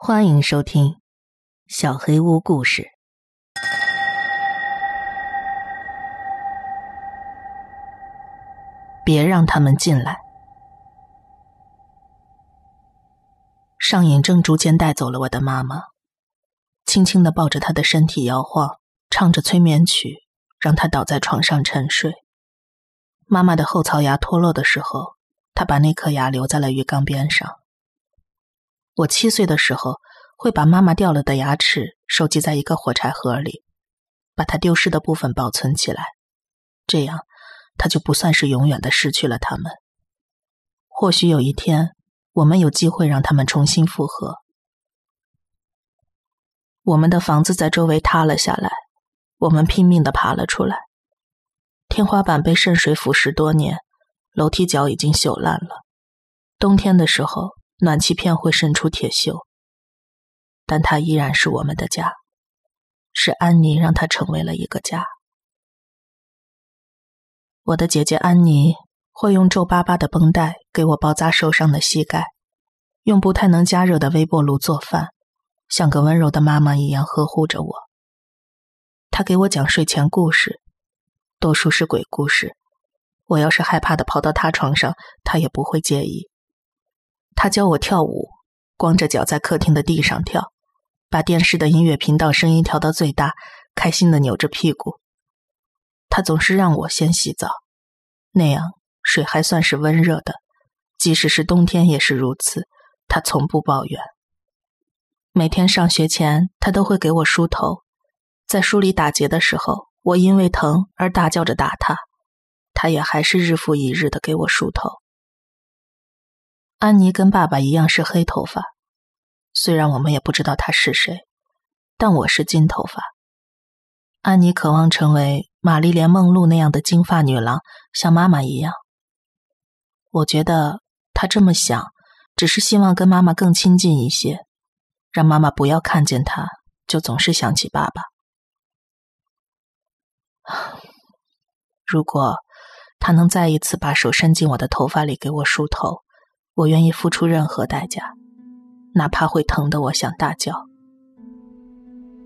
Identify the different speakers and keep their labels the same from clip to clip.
Speaker 1: 欢迎收听《小黑屋故事》。别让他们进来。上瘾症逐渐带走了我的妈妈，轻轻的抱着她的身体摇晃，唱着催眠曲，让她倒在床上沉睡。妈妈的后槽牙脱落的时候，她把那颗牙留在了浴缸边上。我七岁的时候，会把妈妈掉了的牙齿收集在一个火柴盒里，把它丢失的部分保存起来，这样，她就不算是永远的失去了它们。或许有一天，我们有机会让他们重新复合。我们的房子在周围塌了下来，我们拼命的爬了出来。天花板被渗水腐蚀多年，楼梯脚已经朽烂了。冬天的时候。暖气片会渗出铁锈，但它依然是我们的家，是安妮让它成为了一个家。我的姐姐安妮会用皱巴巴的绷带给我包扎受伤的膝盖，用不太能加热的微波炉做饭，像个温柔的妈妈一样呵护着我。她给我讲睡前故事，多数是鬼故事。我要是害怕的跑到她床上，她也不会介意。他教我跳舞，光着脚在客厅的地上跳，把电视的音乐频道声音调到最大，开心的扭着屁股。他总是让我先洗澡，那样水还算是温热的，即使是冬天也是如此。他从不抱怨。每天上学前，他都会给我梳头，在梳理打结的时候，我因为疼而大叫着打他，他也还是日复一日的给我梳头。安妮跟爸爸一样是黑头发，虽然我们也不知道她是谁，但我是金头发。安妮渴望成为玛丽莲梦露那样的金发女郎，像妈妈一样。我觉得她这么想，只是希望跟妈妈更亲近一些，让妈妈不要看见她就总是想起爸爸。如果她能再一次把手伸进我的头发里给我梳头。我愿意付出任何代价，哪怕会疼得我想大叫。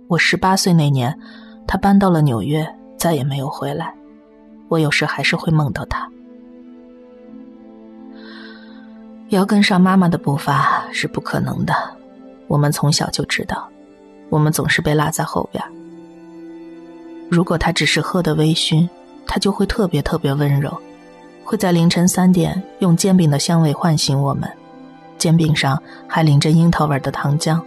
Speaker 1: 我十八岁那年，他搬到了纽约，再也没有回来。我有时还是会梦到他。要跟上妈妈的步伐是不可能的，我们从小就知道，我们总是被落在后边。如果他只是喝的微醺，他就会特别特别温柔。会在凌晨三点用煎饼的香味唤醒我们，煎饼上还淋着樱桃味的糖浆。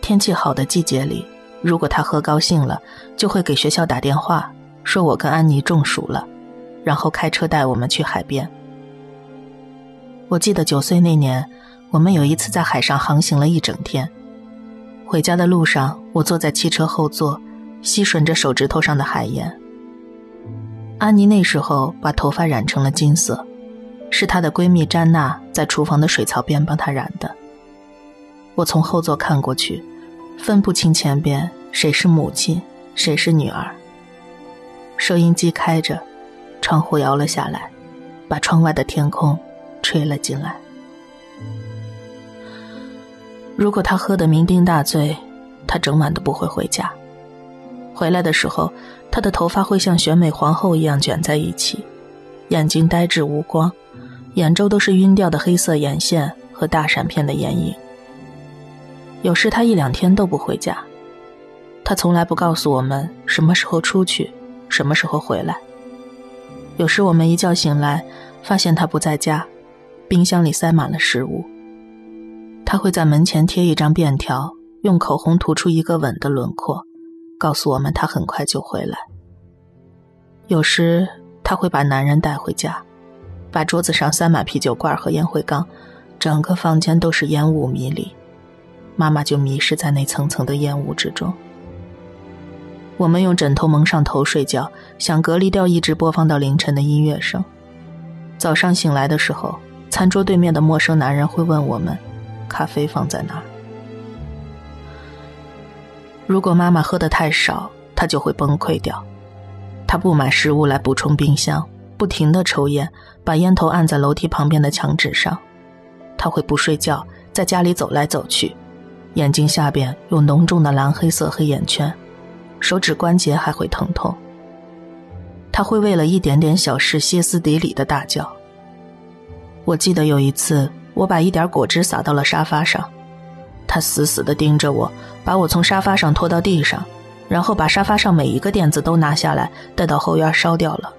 Speaker 1: 天气好的季节里，如果他喝高兴了，就会给学校打电话，说我跟安妮中暑了，然后开车带我们去海边。我记得九岁那年，我们有一次在海上航行了一整天，回家的路上，我坐在汽车后座，吸吮着手指头上的海盐。安妮那时候把头发染成了金色，是她的闺蜜詹娜在厨房的水槽边帮她染的。我从后座看过去，分不清前边谁是母亲，谁是女儿。收音机开着，窗户摇了下来，把窗外的天空吹了进来。如果他喝得酩酊大醉，他整晚都不会回家。回来的时候。她的头发会像选美皇后一样卷在一起，眼睛呆滞无光，眼周都是晕掉的黑色眼线和大闪片的眼影。有时她一两天都不回家，她从来不告诉我们什么时候出去，什么时候回来。有时我们一觉醒来，发现她不在家，冰箱里塞满了食物。她会在门前贴一张便条，用口红涂出一个吻的轮廓。告诉我们，他很快就回来。有时他会把男人带回家，把桌子上塞满啤酒罐和烟灰缸，整个房间都是烟雾迷离，妈妈就迷失在那层层的烟雾之中。我们用枕头蒙上头睡觉，想隔离掉一直播放到凌晨的音乐声。早上醒来的时候，餐桌对面的陌生男人会问我们：“咖啡放在哪？”如果妈妈喝的太少，她就会崩溃掉。她不买食物来补充冰箱，不停的抽烟，把烟头按在楼梯旁边的墙纸上。她会不睡觉，在家里走来走去，眼睛下边有浓重的蓝黑色黑眼圈，手指关节还会疼痛。他会为了一点点小事歇斯底里的大叫。我记得有一次，我把一点果汁洒到了沙发上，他死死地盯着我，把我从沙发上拖到地上，然后把沙发上每一个垫子都拿下来，带到后院烧掉了。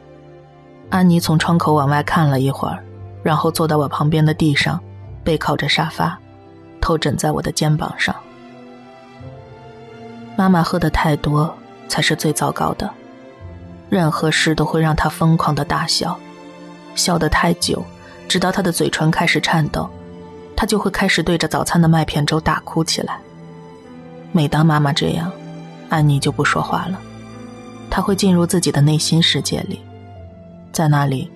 Speaker 1: 安妮从窗口往外看了一会儿，然后坐到我旁边的地上，背靠着沙发，头枕在我的肩膀上。妈妈喝的太多才是最糟糕的，任何事都会让她疯狂的大笑，笑得太久。直到她的嘴唇开始颤抖，他就会开始对着早餐的麦片粥大哭起来。每当妈妈这样，安妮就不说话了，她会进入自己的内心世界里，在那里，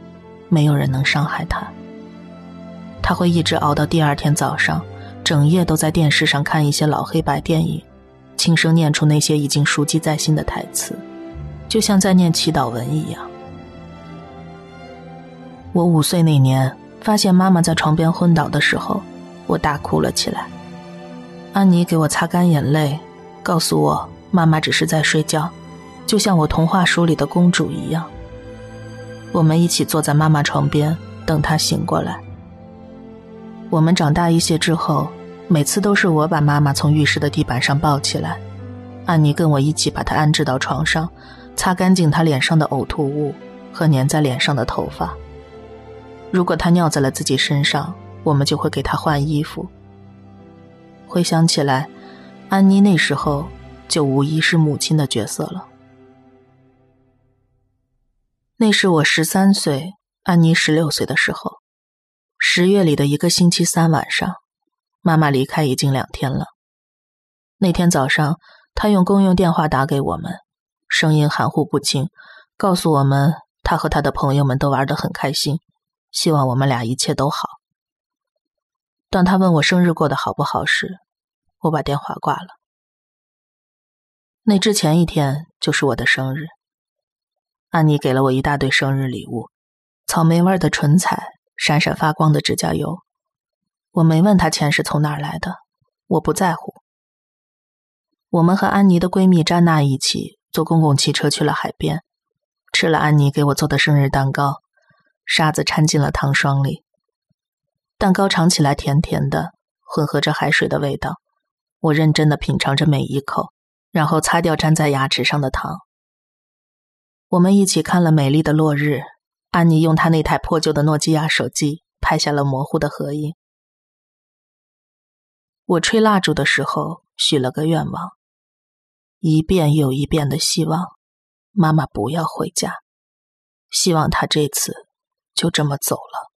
Speaker 1: 没有人能伤害她。他会一直熬到第二天早上，整夜都在电视上看一些老黑白电影，轻声念出那些已经熟记在心的台词，就像在念祈祷文一样。我五岁那年，发现妈妈在床边昏倒的时候，我大哭了起来。安妮给我擦干眼泪，告诉我妈妈只是在睡觉，就像我童话书里的公主一样。我们一起坐在妈妈床边，等她醒过来。我们长大一些之后，每次都是我把妈妈从浴室的地板上抱起来，安妮跟我一起把她安置到床上，擦干净她脸上的呕吐物和粘在脸上的头发。如果他尿在了自己身上，我们就会给他换衣服。回想起来，安妮那时候就无疑是母亲的角色了。那是我十三岁，安妮十六岁的时候，十月里的一个星期三晚上，妈妈离开已经两天了。那天早上，她用公用电话打给我们，声音含糊不清，告诉我们她和她的朋友们都玩得很开心。希望我们俩一切都好。当他问我生日过得好不好时，我把电话挂了。那之前一天就是我的生日，安妮给了我一大堆生日礼物：草莓味的唇彩、闪闪发光的指甲油。我没问她钱是从哪儿来的，我不在乎。我们和安妮的闺蜜詹娜一起坐公共汽车去了海边，吃了安妮给我做的生日蛋糕。沙子掺进了糖霜里，蛋糕尝起来甜甜的，混合着海水的味道。我认真的品尝着每一口，然后擦掉粘在牙齿上的糖。我们一起看了美丽的落日。安妮用她那台破旧的诺基亚手机拍下了模糊的合影。我吹蜡烛的时候许了个愿望，一遍又一遍的希望妈妈不要回家，希望她这次。就这么走了。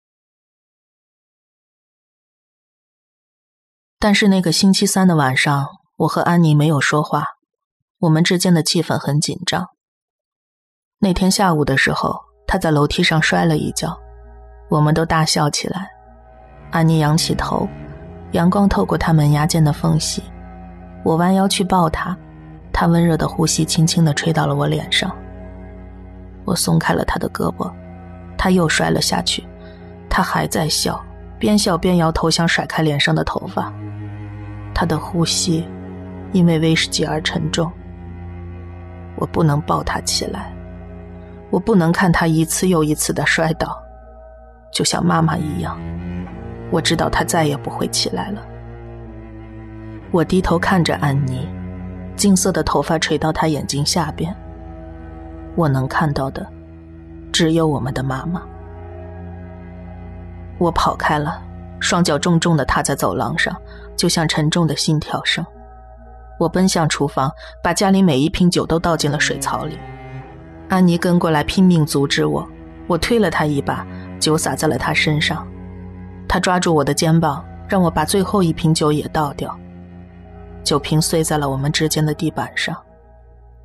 Speaker 1: 但是那个星期三的晚上，我和安妮没有说话，我们之间的气氛很紧张。那天下午的时候，她在楼梯上摔了一跤，我们都大笑起来。安妮仰起头，阳光透过她门牙间的缝隙，我弯腰去抱她，她温热的呼吸轻轻的吹到了我脸上。我松开了她的胳膊。他又摔了下去，他还在笑，边笑边摇头，想甩开脸上的头发。他的呼吸因为威士忌而沉重。我不能抱他起来，我不能看他一次又一次的摔倒，就像妈妈一样。我知道他再也不会起来了。我低头看着安妮，金色的头发垂到她眼睛下边。我能看到的。只有我们的妈妈。我跑开了，双脚重重的踏在走廊上，就像沉重的心跳声。我奔向厨房，把家里每一瓶酒都倒进了水槽里。安妮跟过来拼命阻止我，我推了她一把，酒洒在了她身上。她抓住我的肩膀，让我把最后一瓶酒也倒掉。酒瓶碎在了我们之间的地板上，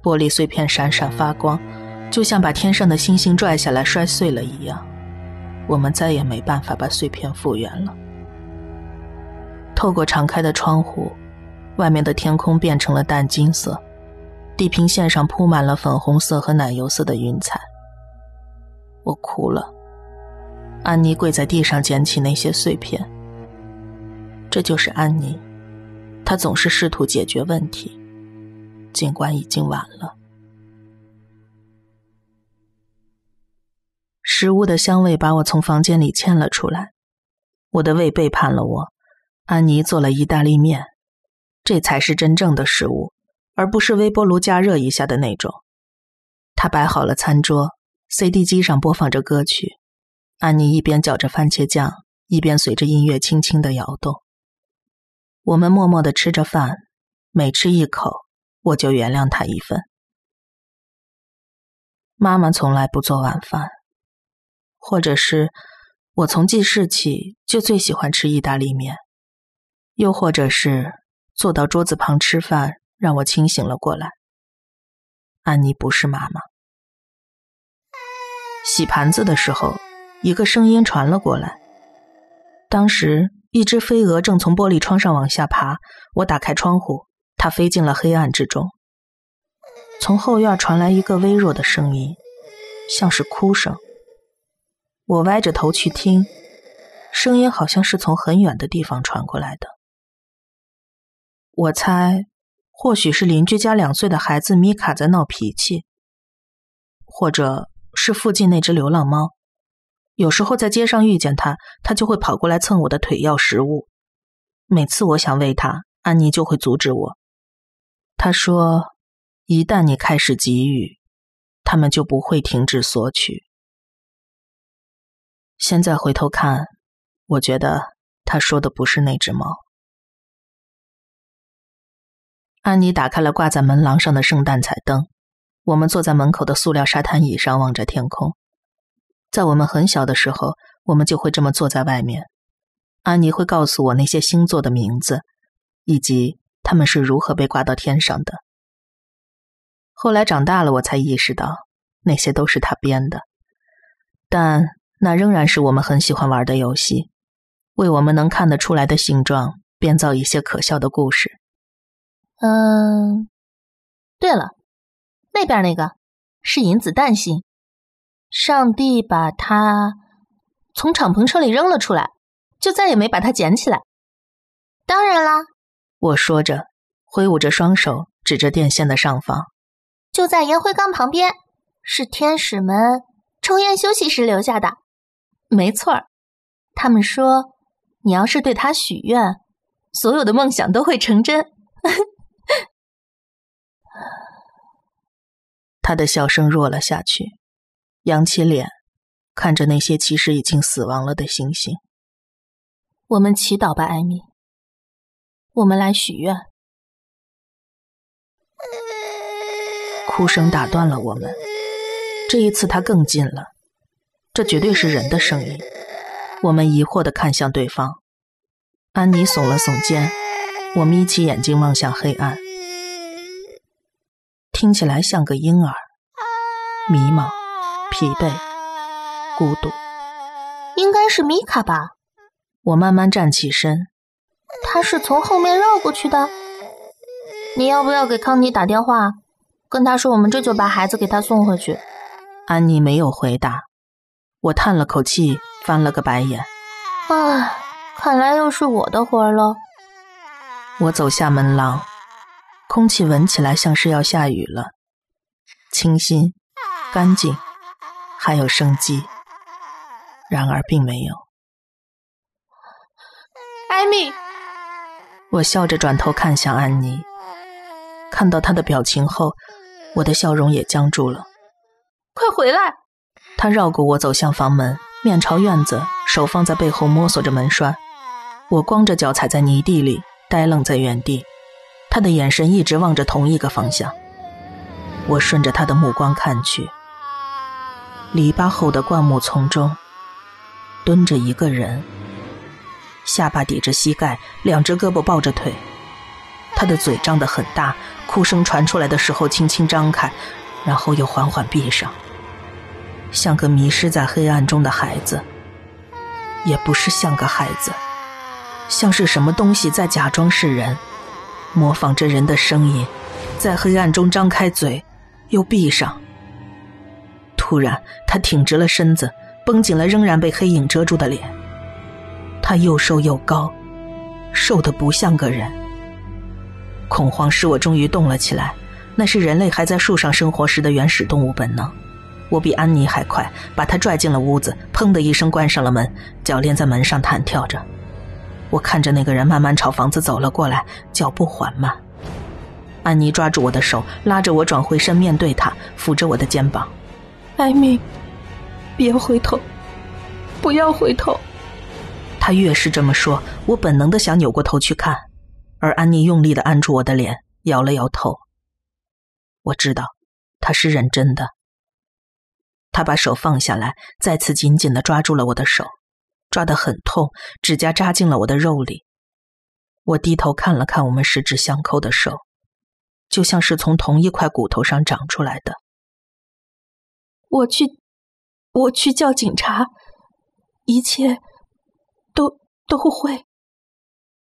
Speaker 1: 玻璃碎片闪闪发光。就像把天上的星星拽下来摔碎了一样，我们再也没办法把碎片复原了。透过敞开的窗户，外面的天空变成了淡金色，地平线上铺满了粉红色和奶油色的云彩。我哭了，安妮跪在地上捡起那些碎片。这就是安妮，她总是试图解决问题，尽管已经晚了。食物的香味把我从房间里牵了出来，我的胃背叛了我。安妮做了意大利面，这才是真正的食物，而不是微波炉加热一下的那种。她摆好了餐桌，CD 机上播放着歌曲，安妮一边搅着番茄酱，一边随着音乐轻轻的摇动。我们默默的吃着饭，每吃一口，我就原谅他一份。妈妈从来不做晚饭，或者是我从记事起就最喜欢吃意大利面。又或者是坐到桌子旁吃饭，让我清醒了过来。安妮不是妈妈。洗盘子的时候，一个声音传了过来。当时，一只飞蛾正从玻璃窗上往下爬，我打开窗户，它飞进了黑暗之中。从后院传来一个微弱的声音，像是哭声。我歪着头去听，声音好像是从很远的地方传过来的。我猜，或许是邻居家两岁的孩子米卡在闹脾气，或者是附近那只流浪猫。有时候在街上遇见它，它就会跑过来蹭我的腿要食物。每次我想喂它，安妮就会阻止我。她说：“一旦你开始给予，它们就不会停止索取。”现在回头看，我觉得他说的不是那只猫。安妮打开了挂在门廊上的圣诞彩灯。我们坐在门口的塑料沙滩椅上，望着天空。在我们很小的时候，我们就会这么坐在外面。安妮会告诉我那些星座的名字，以及它们是如何被挂到天上的。后来长大了，我才意识到那些都是她编的，但那仍然是我们很喜欢玩的游戏，为我们能看得出来的形状编造一些可笑的故事。
Speaker 2: 嗯，对了，那边那个是银子弹星，上帝把它从敞篷车里扔了出来，就再也没把它捡起来。当然啦，
Speaker 1: 我说着，挥舞着双手指着电线的上方，
Speaker 2: 就在烟灰缸旁边，是天使们抽烟休息时留下的。没错儿，他们说，你要是对他许愿，所有的梦想都会成真。
Speaker 1: 他的笑声弱了下去，扬起脸，看着那些其实已经死亡了的星星。
Speaker 2: 我们祈祷吧，艾米。我们来许愿。
Speaker 1: 哭声打断了我们。这一次，他更近了。这绝对是人的声音。我们疑惑的看向对方。安妮耸了耸肩。我眯起眼睛望向黑暗，听起来像个婴儿，迷茫、疲惫、孤独。
Speaker 2: 应该是米卡吧？
Speaker 1: 我慢慢站起身。
Speaker 2: 他是从后面绕过去的。你要不要给康妮打电话，跟他说我们这就把孩子给他送回去？
Speaker 1: 安妮没有回答。我叹了口气，翻了个白眼。
Speaker 2: 唉，看来又是我的活了。
Speaker 1: 我走下门廊，空气闻起来像是要下雨了，清新、干净，还有生机。然而并没有。
Speaker 2: 艾米，
Speaker 1: 我笑着转头看向安妮，看到她的表情后，我的笑容也僵住了。
Speaker 2: 快回来！
Speaker 1: 他绕过我走向房门，面朝院子，手放在背后摸索着门栓。我光着脚踩在泥地里。呆愣在原地，他的眼神一直望着同一个方向。我顺着他的目光看去，篱笆后的灌木丛中蹲着一个人，下巴抵着膝盖，两只胳膊抱着腿。他的嘴张得很大，哭声传出来的时候轻轻张开，然后又缓缓闭上，像个迷失在黑暗中的孩子，也不是像个孩子。像是什么东西在假装是人，模仿着人的声音，在黑暗中张开嘴，又闭上。突然，他挺直了身子，绷紧了仍然被黑影遮住的脸。他又瘦又高，瘦的不像个人，恐慌使我终于动了起来，那是人类还在树上生活时的原始动物本能。我比安妮还快，把她拽进了屋子，砰的一声关上了门，脚链在门上弹跳着。我看着那个人慢慢朝房子走了过来，脚步缓慢。安妮抓住我的手，拉着我转回身面对他，扶着我的肩膀。
Speaker 2: 艾米，别回头，不要回头。
Speaker 1: 他越是这么说，我本能的想扭过头去看，而安妮用力的按住我的脸，摇了摇头。我知道，他是认真的。他把手放下来，再次紧紧的抓住了我的手，抓得很痛，指甲扎进了我的肉里。我低头看了看我们十指相扣的手。就像是从同一块骨头上长出来的。
Speaker 2: 我去，我去叫警察，一切都都会。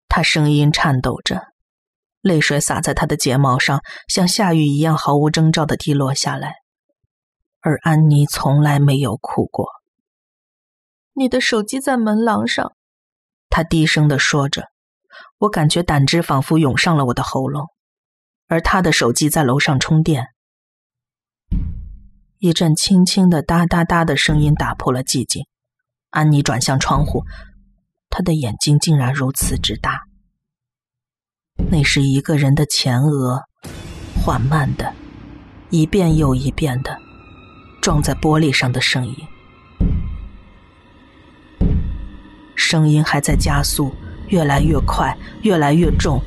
Speaker 1: 他声音颤抖着，泪水洒在他的睫毛上，像下雨一样毫无征兆的滴落下来。而安妮从来没有哭过。
Speaker 2: 你的手机在门廊上，
Speaker 1: 他低声的说着，我感觉胆汁仿佛涌上了我的喉咙。而他的手机在楼上充电，一阵轻轻的哒哒哒的声音打破了寂静。安妮转向窗户，她的眼睛竟然如此之大。那是一个人的前额，缓慢的，一遍又一遍的撞在玻璃上的声音，声音还在加速，越来越快，越来越重。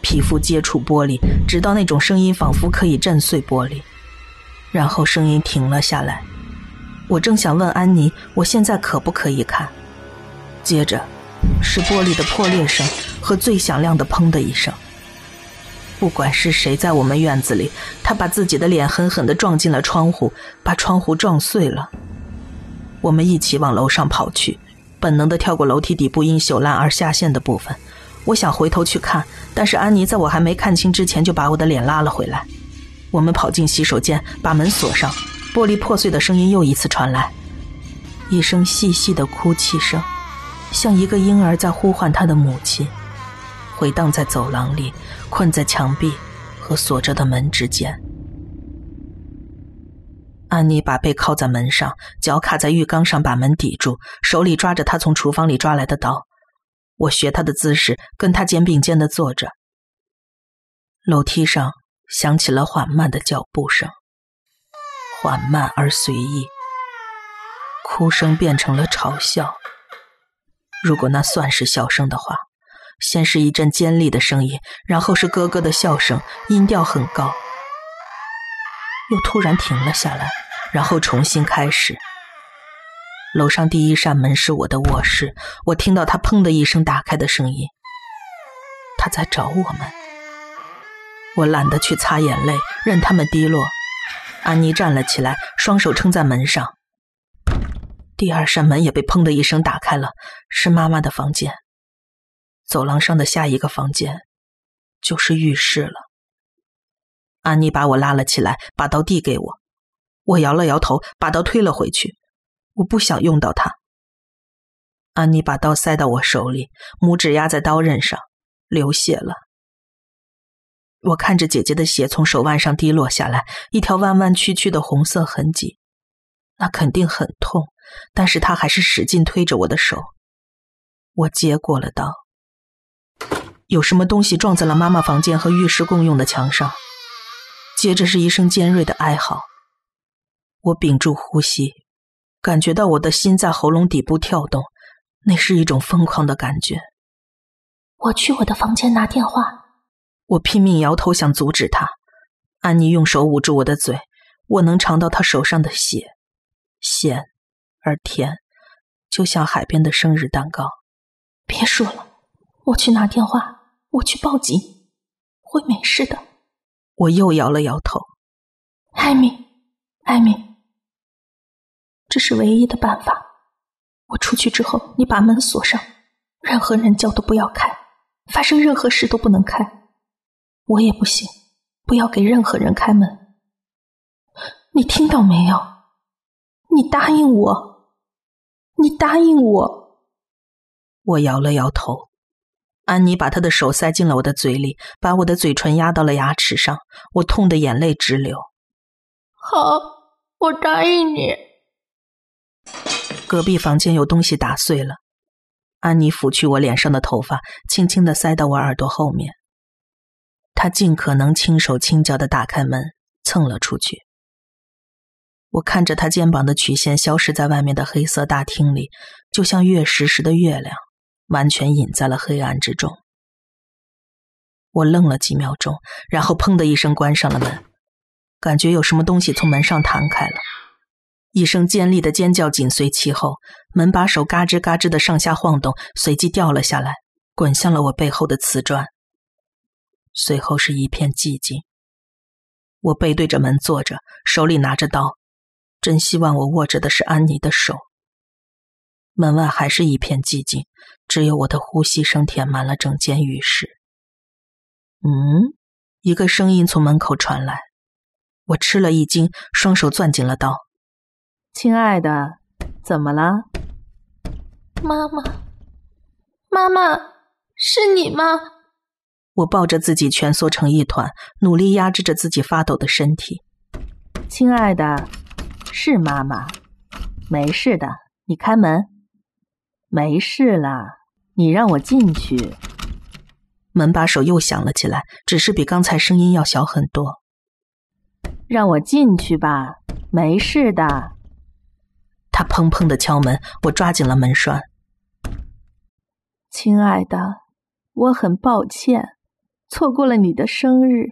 Speaker 1: 皮肤接触玻璃，直到那种声音仿佛可以震碎玻璃，然后声音停了下来。我正想问安妮，我现在可不可以看？接着，是玻璃的破裂声和最响亮的“砰”的一声。不管是谁在我们院子里，他把自己的脸狠狠地撞进了窗户，把窗户撞碎了。我们一起往楼上跑去，本能地跳过楼梯底部因朽烂而下陷的部分。我想回头去看，但是安妮在我还没看清之前就把我的脸拉了回来。我们跑进洗手间，把门锁上，玻璃破碎的声音又一次传来，一声细细的哭泣声，像一个婴儿在呼唤他的母亲，回荡在走廊里，困在墙壁和锁着的门之间。安妮把背靠在门上，脚卡在浴缸上，把门抵住，手里抓着她从厨房里抓来的刀。我学他的姿势，跟他肩并肩的坐着。楼梯上响起了缓慢的脚步声，缓慢而随意。哭声变成了嘲笑，如果那算是笑声的话。先是一阵尖利的声音，然后是咯咯的笑声，音调很高，又突然停了下来，然后重新开始。楼上第一扇门是我的卧室，我听到他砰的一声打开的声音。他在找我们。我懒得去擦眼泪，任他们滴落。安妮站了起来，双手撑在门上。第二扇门也被砰的一声打开了，是妈妈的房间。走廊上的下一个房间就是浴室了。安妮把我拉了起来，把刀递给我。我摇了摇头，把刀推了回去。我不想用到它。安妮把刀塞到我手里，拇指压在刀刃上，流血了。我看着姐姐的血从手腕上滴落下来，一条弯弯曲曲的红色痕迹，那肯定很痛，但是她还是使劲推着我的手。我接过了刀，有什么东西撞在了妈妈房间和浴室共用的墙上，接着是一声尖锐的哀嚎。我屏住呼吸。感觉到我的心在喉咙底部跳动，那是一种疯狂的感觉。
Speaker 2: 我去我的房间拿电话。
Speaker 1: 我拼命摇头，想阻止他。安妮用手捂住我的嘴，我能尝到她手上的血，咸而甜，就像海边的生日蛋糕。
Speaker 2: 别说了，我去拿电话，我去报警，会没事的。
Speaker 1: 我又摇了摇头。
Speaker 2: 艾米，艾米。这是唯一的办法。我出去之后，你把门锁上，任何人叫都不要开，发生任何事都不能开。我也不行，不要给任何人开门。你听到没有？你答应我，你答应我。
Speaker 1: 我摇了摇头。安妮把她的手塞进了我的嘴里，把我的嘴唇压到了牙齿上，我痛得眼泪直流。
Speaker 2: 好，我答应你。
Speaker 1: 隔壁房间有东西打碎了，安妮抚去我脸上的头发，轻轻的塞到我耳朵后面。她尽可能轻手轻脚的打开门，蹭了出去。我看着她肩膀的曲线消失在外面的黑色大厅里，就像月食时的月亮，完全隐在了黑暗之中。我愣了几秒钟，然后砰的一声关上了门，感觉有什么东西从门上弹开了。一声尖利的尖叫紧随其后，门把手嘎吱嘎吱的上下晃动，随即掉了下来，滚向了我背后的瓷砖。随后是一片寂静。我背对着门坐着，手里拿着刀，真希望我握着的是安妮的手。门外还是一片寂静，只有我的呼吸声填满了整间浴室。嗯，一个声音从门口传来，我吃了一惊，双手攥紧了刀。
Speaker 2: 亲爱的，怎么了？妈妈，妈妈，是你吗？
Speaker 1: 我抱着自己蜷缩成一团，努力压制着自己发抖的身体。
Speaker 2: 亲爱的，是妈妈，没事的，你开门。没事啦，你让我进去。
Speaker 1: 门把手又响了起来，只是比刚才声音要小很多。
Speaker 2: 让我进去吧，没事的。
Speaker 1: 他砰砰的敲门，我抓紧了门栓。
Speaker 2: 亲爱的，我很抱歉，错过了你的生日。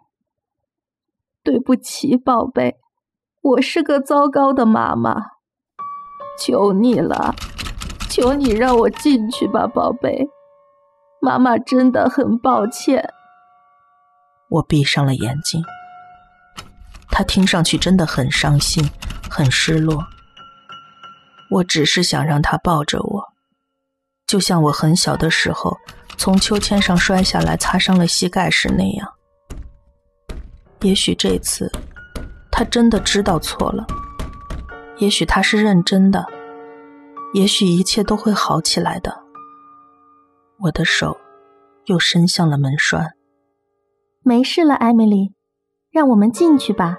Speaker 2: 对不起，宝贝，我是个糟糕的妈妈。求你了，求你让我进去吧，宝贝。妈妈真的很抱歉。
Speaker 1: 我闭上了眼睛。他听上去真的很伤心，很失落。我只是想让他抱着我，就像我很小的时候从秋千上摔下来擦伤了膝盖时那样。也许这次他真的知道错了，也许他是认真的，也许一切都会好起来的。我的手又伸向了门栓。
Speaker 2: 没事了，艾米丽，让我们进去吧。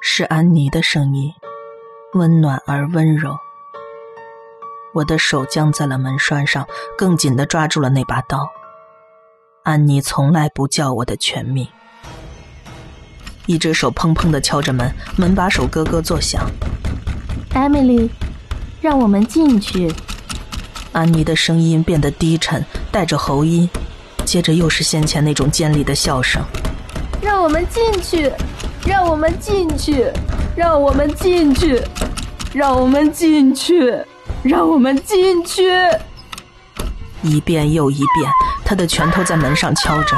Speaker 1: 是安妮的声音。温暖而温柔，我的手僵在了门栓上，更紧的抓住了那把刀。安妮从来不叫我的全名。一只手砰砰的敲着门，门把手咯咯作响。
Speaker 2: Emily，让我们进去。
Speaker 1: 安妮的声音变得低沉，带着喉音，接着又是先前那种尖利的笑声。
Speaker 2: 让我们进去，让我们进去。让我们进去，让我们进去，让我们进去。
Speaker 1: 一遍又一遍，他的拳头在门上敲着。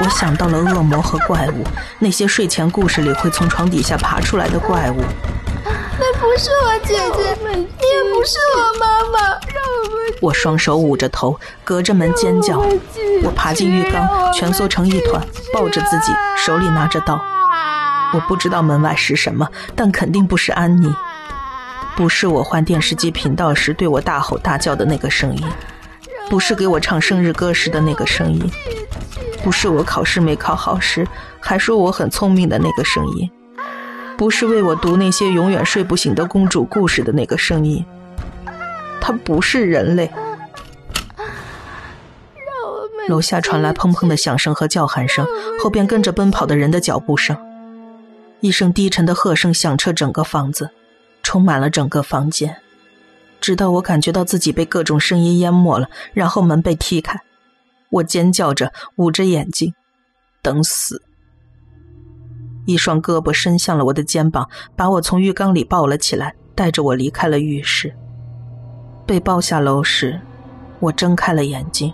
Speaker 1: 我想到了恶魔和怪物，那些睡前故事里会从床底下爬出来的怪物。
Speaker 2: 那不是我姐姐，也不是我妈妈。让我们……
Speaker 1: 我双手捂着头，隔着门尖叫。我爬进浴缸，蜷缩成一团，抱着自己，手里拿着刀。我不知道门外是什么，但肯定不是安妮，不是我换电视机频道时对我大吼大叫的那个声音，不是给我唱生日歌时的那个声音，不是我考试没考好时还说我很聪明的那个声音，不是为我读那些永远睡不醒的公主故事的那个声音，他不是人类。楼下传来砰砰的响声和叫喊声，后边跟着奔跑的人的脚步声。一声低沉的喝声响彻整个房子，充满了整个房间，直到我感觉到自己被各种声音淹没了。然后门被踢开，我尖叫着，捂着眼睛，等死。一双胳膊伸向了我的肩膀，把我从浴缸里抱了起来，带着我离开了浴室。被抱下楼时，我睁开了眼睛，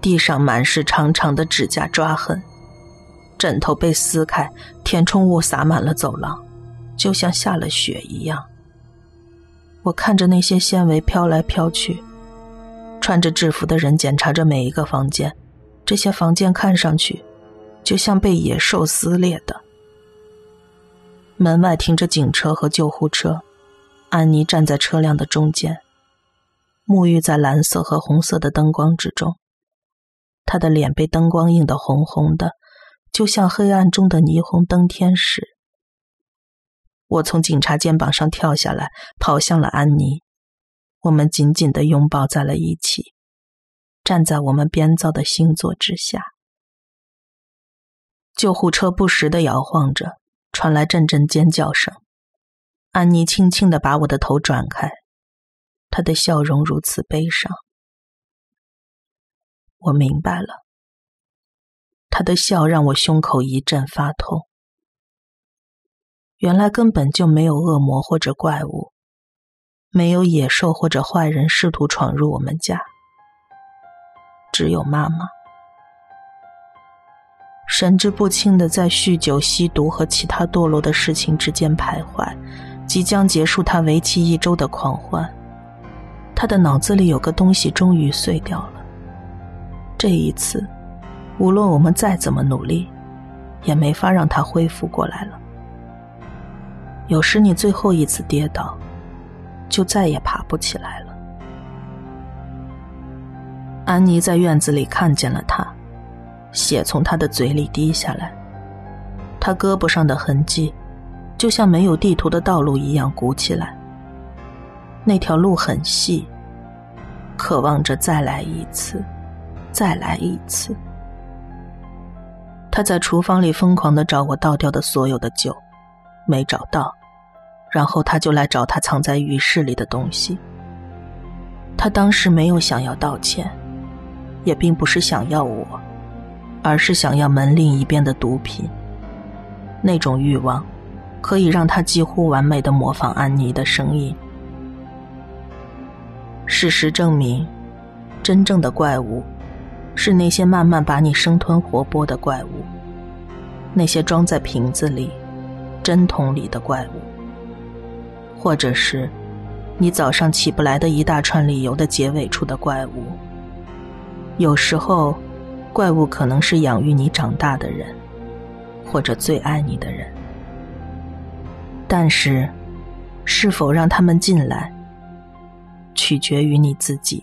Speaker 1: 地上满是长长的指甲抓痕。枕头被撕开，填充物洒满了走廊，就像下了雪一样。我看着那些纤维飘来飘去，穿着制服的人检查着每一个房间，这些房间看上去就像被野兽撕裂的。门外停着警车和救护车，安妮站在车辆的中间，沐浴在蓝色和红色的灯光之中。她的脸被灯光映得红红的，就像黑暗中的霓虹灯天使。我从警察肩膀上跳下来，跑向了安妮。我们紧紧地拥抱在了一起，站在我们编造的星座之下。救护车不时的摇晃着，传来阵阵尖叫声。安妮轻轻地把我的头转开，她的笑容如此悲伤。我明白了，她的笑让我胸口一阵发痛。原来根本就没有恶魔或者怪物，没有野兽或者坏人试图闯入我们家，只有妈妈，神志不清的在酗酒、吸毒和其他堕落的事情之间徘徊，即将结束他为期一周的狂欢。他的脑子里有个东西终于碎掉了，这一次，无论我们再怎么努力，也没法让他恢复过来了。有时你最后一次跌倒，就再也爬不起来了。安妮在院子里看见了他，血从他的嘴里滴下来，他胳膊上的痕迹，就像没有地图的道路一样鼓起来。那条路很细，渴望着再来一次，再来一次。他在厨房里疯狂的找我倒掉的所有的酒，没找到。然后他就来找他藏在浴室里的东西。他当时没有想要道歉，也并不是想要我，而是想要门另一边的毒品。那种欲望，可以让他几乎完美的模仿安妮的声音。事实证明，真正的怪物，是那些慢慢把你生吞活剥的怪物，那些装在瓶子里、针筒里的怪物。或者是你早上起不来的一大串理由的结尾处的怪物。有时候，怪物可能是养育你长大的人，或者最爱你的人。但是，是否让他们进来，取决于你自己。